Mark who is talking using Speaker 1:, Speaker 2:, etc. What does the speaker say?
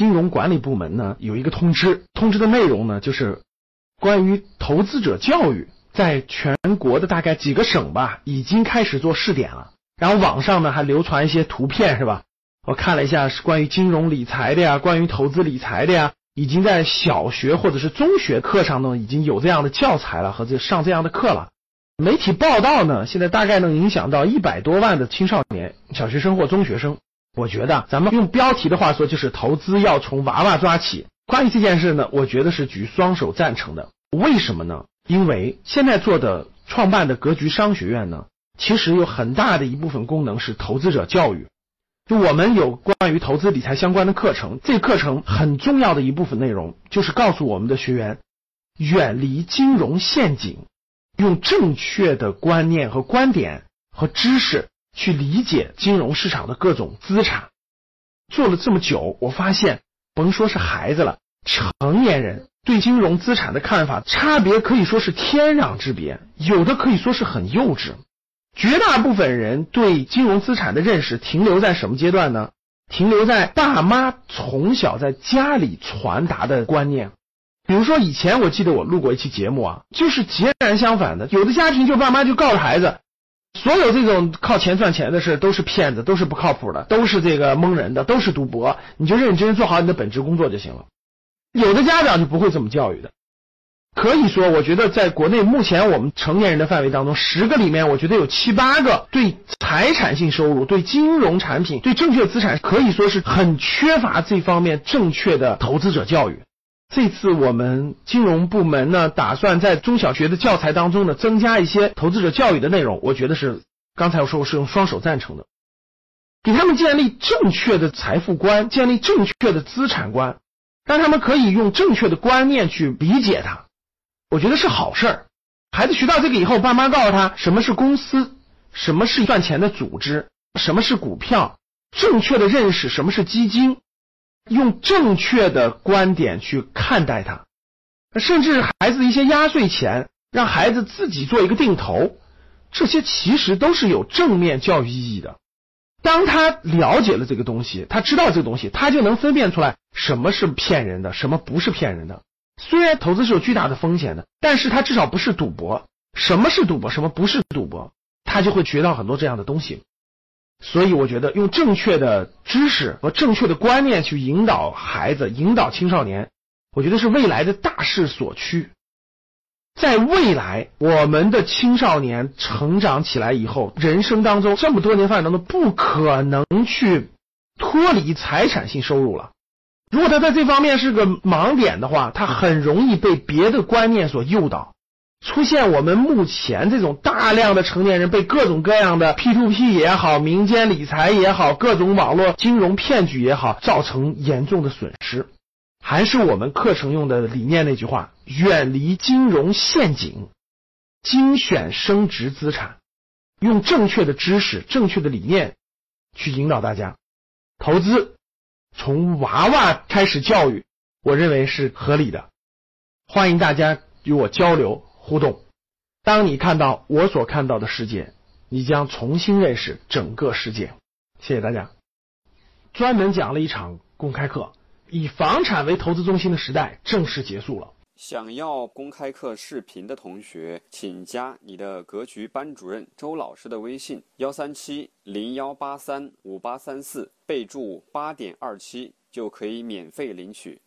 Speaker 1: 金融管理部门呢有一个通知，通知的内容呢就是关于投资者教育，在全国的大概几个省吧，已经开始做试点了。然后网上呢还流传一些图片，是吧？我看了一下，是关于金融理财的呀，关于投资理财的呀，已经在小学或者是中学课上呢已经有这样的教材了和这上这样的课了。媒体报道呢，现在大概能影响到一百多万的青少年、小学生或中学生。我觉得咱们用标题的话说，就是投资要从娃娃抓起。关于这件事呢，我觉得是举双手赞成的。为什么呢？因为现在做的创办的格局商学院呢，其实有很大的一部分功能是投资者教育。就我们有关于投资理财相关的课程，这课程很重要的一部分内容就是告诉我们的学员，远离金融陷阱。用正确的观念和观点和知识去理解金融市场的各种资产，做了这么久，我发现甭说是孩子了，成年人对金融资产的看法差别可以说是天壤之别，有的可以说是很幼稚。绝大部分人对金融资产的认识停留在什么阶段呢？停留在爸妈从小在家里传达的观念。比如说，以前我记得我录过一期节目啊，就是截然相反的。有的家庭就爸妈就告诉孩子，所有这种靠钱赚钱的事都是骗子，都是不靠谱的，都是这个蒙人的，都是赌博。你就认真做好你的本职工作就行了。有的家长就不会这么教育的。可以说，我觉得在国内目前我们成年人的范围当中，十个里面，我觉得有七八个对财产性收入、对金融产品、对正确资产，可以说是很缺乏这方面正确的投资者教育。这次我们金融部门呢，打算在中小学的教材当中呢，增加一些投资者教育的内容。我觉得是刚才我说我是用双手赞成的，给他们建立正确的财富观，建立正确的资产观，让他们可以用正确的观念去理解它。我觉得是好事儿。孩子学到这个以后，爸妈告诉他什么是公司，什么是赚钱的组织，什么是股票，正确的认识什么是基金。用正确的观点去看待它，甚至孩子一些压岁钱，让孩子自己做一个定投，这些其实都是有正面教育意义的。当他了解了这个东西，他知道这个东西，他就能分辨出来什么是骗人的，什么不是骗人的。虽然投资是有巨大的风险的，但是他至少不是赌博。什么是赌博，什么不是赌博，他就会学到很多这样的东西。所以我觉得用正确的知识和正确的观念去引导孩子、引导青少年，我觉得是未来的大势所趋。在未来，我们的青少年成长起来以后，人生当中这么多年发展当中，不可能去脱离财产性收入了。如果他在这方面是个盲点的话，他很容易被别的观念所诱导。出现我们目前这种大量的成年人被各种各样的 P to P 也好，民间理财也好，各种网络金融骗局也好，造成严重的损失。还是我们课程用的理念那句话：远离金融陷阱，精选升值资产，用正确的知识、正确的理念去引导大家投资，从娃娃开始教育，我认为是合理的。欢迎大家与我交流。互动，当你看到我所看到的世界，你将重新认识整个世界。谢谢大家。专门讲了一场公开课，以房产为投资中心的时代正式结束了。
Speaker 2: 想要公开课视频的同学，请加你的格局班主任周老师的微信：幺三七零幺八三五八三四，备注八点二七，就可以免费领取。